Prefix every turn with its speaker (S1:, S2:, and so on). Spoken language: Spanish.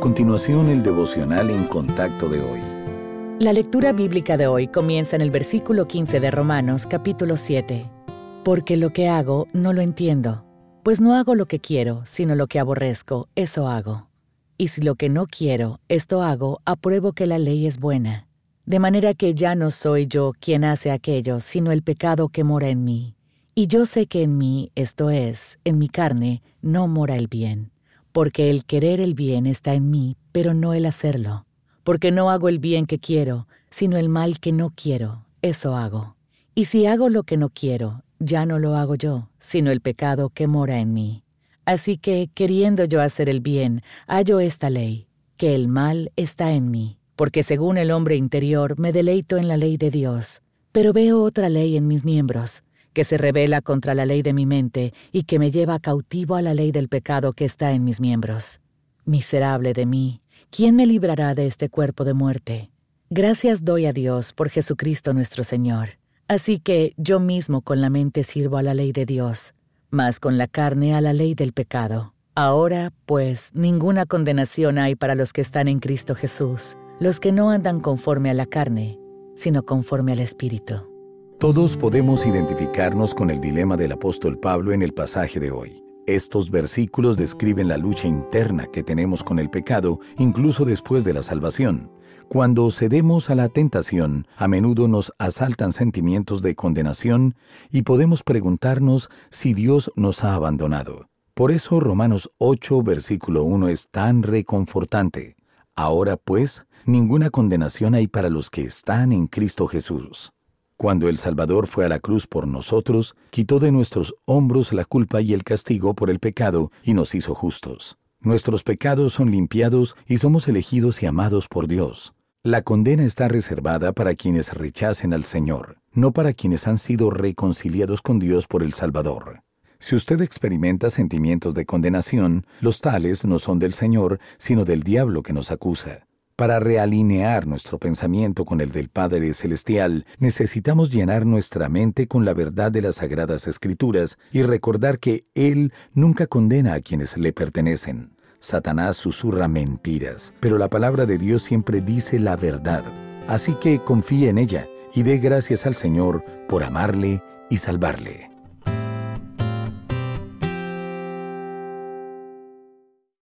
S1: Continuación, el devocional en contacto de hoy.
S2: La lectura bíblica de hoy comienza en el versículo 15 de Romanos capítulo 7. Porque lo que hago no lo entiendo, pues no hago lo que quiero, sino lo que aborrezco, eso hago. Y si lo que no quiero, esto hago, apruebo que la ley es buena. De manera que ya no soy yo quien hace aquello, sino el pecado que mora en mí. Y yo sé que en mí, esto es, en mi carne, no mora el bien. Porque el querer el bien está en mí, pero no el hacerlo porque no hago el bien que quiero, sino el mal que no quiero, eso hago. Y si hago lo que no quiero, ya no lo hago yo, sino el pecado que mora en mí. Así que, queriendo yo hacer el bien, hallo esta ley, que el mal está en mí, porque según el hombre interior me deleito en la ley de Dios, pero veo otra ley en mis miembros, que se revela contra la ley de mi mente y que me lleva cautivo a la ley del pecado que está en mis miembros. Miserable de mí, ¿quién me librará de este cuerpo de muerte? Gracias doy a Dios por Jesucristo nuestro Señor. Así que yo mismo con la mente sirvo a la ley de Dios, mas con la carne a la ley del pecado. Ahora, pues, ninguna condenación hay para los que están en Cristo Jesús, los que no andan conforme a la carne, sino conforme al Espíritu.
S1: Todos podemos identificarnos con el dilema del apóstol Pablo en el pasaje de hoy. Estos versículos describen la lucha interna que tenemos con el pecado, incluso después de la salvación. Cuando cedemos a la tentación, a menudo nos asaltan sentimientos de condenación y podemos preguntarnos si Dios nos ha abandonado. Por eso Romanos 8, versículo 1 es tan reconfortante. Ahora pues, ninguna condenación hay para los que están en Cristo Jesús. Cuando el Salvador fue a la cruz por nosotros, quitó de nuestros hombros la culpa y el castigo por el pecado y nos hizo justos. Nuestros pecados son limpiados y somos elegidos y amados por Dios. La condena está reservada para quienes rechacen al Señor, no para quienes han sido reconciliados con Dios por el Salvador. Si usted experimenta sentimientos de condenación, los tales no son del Señor, sino del diablo que nos acusa. Para realinear nuestro pensamiento con el del Padre Celestial, necesitamos llenar nuestra mente con la verdad de las Sagradas Escrituras y recordar que Él nunca condena a quienes le pertenecen. Satanás susurra mentiras, pero la palabra de Dios siempre dice la verdad. Así que confíe en ella y dé gracias al Señor por amarle y salvarle.